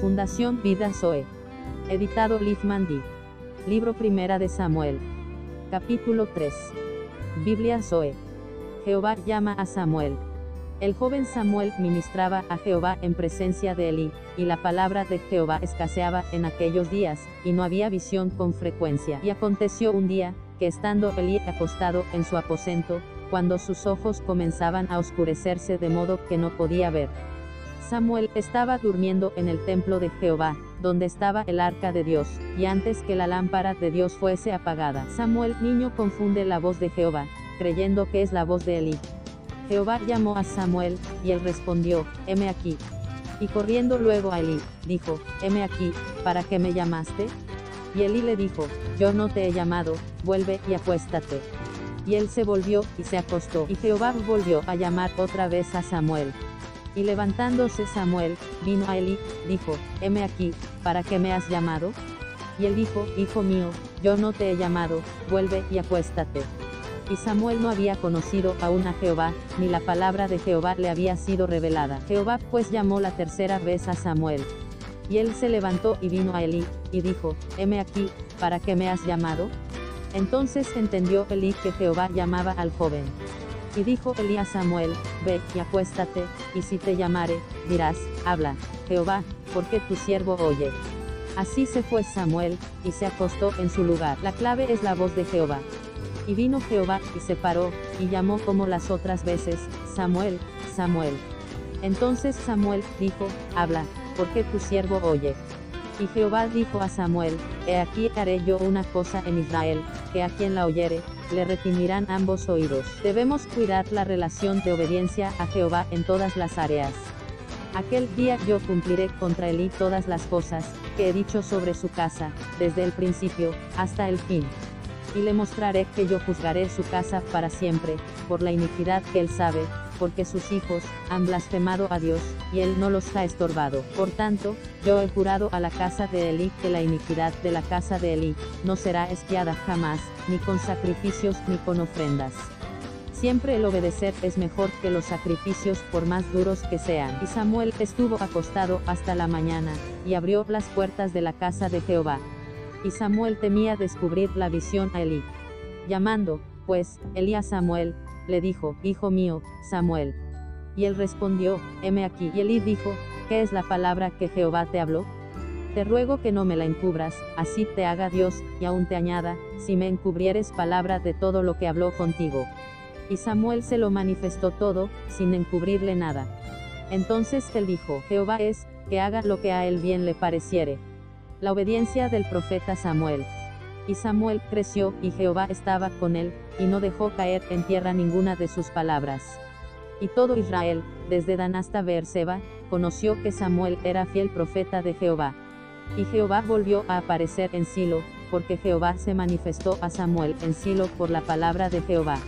Fundación Vida Zoe. Editado Liv Mandy. Libro Primera de Samuel. Capítulo 3. Biblia Zoe. Jehová llama a Samuel. El joven Samuel ministraba a Jehová en presencia de Elí, y la palabra de Jehová escaseaba en aquellos días, y no había visión con frecuencia. Y aconteció un día, que estando Elí acostado en su aposento, cuando sus ojos comenzaban a oscurecerse de modo que no podía ver. Samuel estaba durmiendo en el templo de Jehová, donde estaba el arca de Dios, y antes que la lámpara de Dios fuese apagada. Samuel niño confunde la voz de Jehová, creyendo que es la voz de Elí. Jehová llamó a Samuel, y él respondió, heme aquí. Y corriendo luego a Elí, dijo, heme aquí, ¿para qué me llamaste? Y Elí le dijo, yo no te he llamado, vuelve y acuéstate. Y él se volvió, y se acostó. Y Jehová volvió a llamar otra vez a Samuel. Y levantándose Samuel, vino a Elí, dijo, heme aquí, ¿para qué me has llamado? Y él dijo, Hijo mío, yo no te he llamado, vuelve y acuéstate. Y Samuel no había conocido aún a Jehová, ni la palabra de Jehová le había sido revelada. Jehová pues llamó la tercera vez a Samuel. Y él se levantó y vino a Elí, y dijo, heme aquí, ¿para qué me has llamado? Entonces entendió Elí que Jehová llamaba al joven. Y dijo Elí a Samuel, ve y acuéstate, y si te llamare, dirás, habla, Jehová, porque tu siervo oye. Así se fue Samuel, y se acostó en su lugar. La clave es la voz de Jehová. Y vino Jehová, y se paró, y llamó como las otras veces, Samuel, Samuel. Entonces Samuel dijo, habla, porque tu siervo oye. Y Jehová dijo a Samuel, He aquí haré yo una cosa en Israel, que a quien la oyere, le retimirán ambos oídos. Debemos cuidar la relación de obediencia a Jehová en todas las áreas. Aquel día yo cumpliré contra Elí todas las cosas, que he dicho sobre su casa, desde el principio, hasta el fin y le mostraré que yo juzgaré su casa para siempre, por la iniquidad que él sabe, porque sus hijos han blasfemado a Dios, y él no los ha estorbado. Por tanto, yo he jurado a la casa de Elí que la iniquidad de la casa de Elí no será espiada jamás, ni con sacrificios ni con ofrendas. Siempre el obedecer es mejor que los sacrificios por más duros que sean. Y Samuel estuvo acostado hasta la mañana, y abrió las puertas de la casa de Jehová. Y Samuel temía descubrir la visión a Elí. Llamando, pues, Elí a Samuel, le dijo, Hijo mío, Samuel. Y él respondió, heme aquí. Y Elí dijo, ¿qué es la palabra que Jehová te habló? Te ruego que no me la encubras, así te haga Dios, y aún te añada, si me encubrieres palabra de todo lo que habló contigo. Y Samuel se lo manifestó todo, sin encubrirle nada. Entonces él dijo, Jehová es, que haga lo que a él bien le pareciere. La obediencia del profeta Samuel. Y Samuel creció, y Jehová estaba con él, y no dejó caer en tierra ninguna de sus palabras. Y todo Israel, desde Dan hasta Beerseba, conoció que Samuel era fiel profeta de Jehová. Y Jehová volvió a aparecer en Silo, porque Jehová se manifestó a Samuel en Silo por la palabra de Jehová.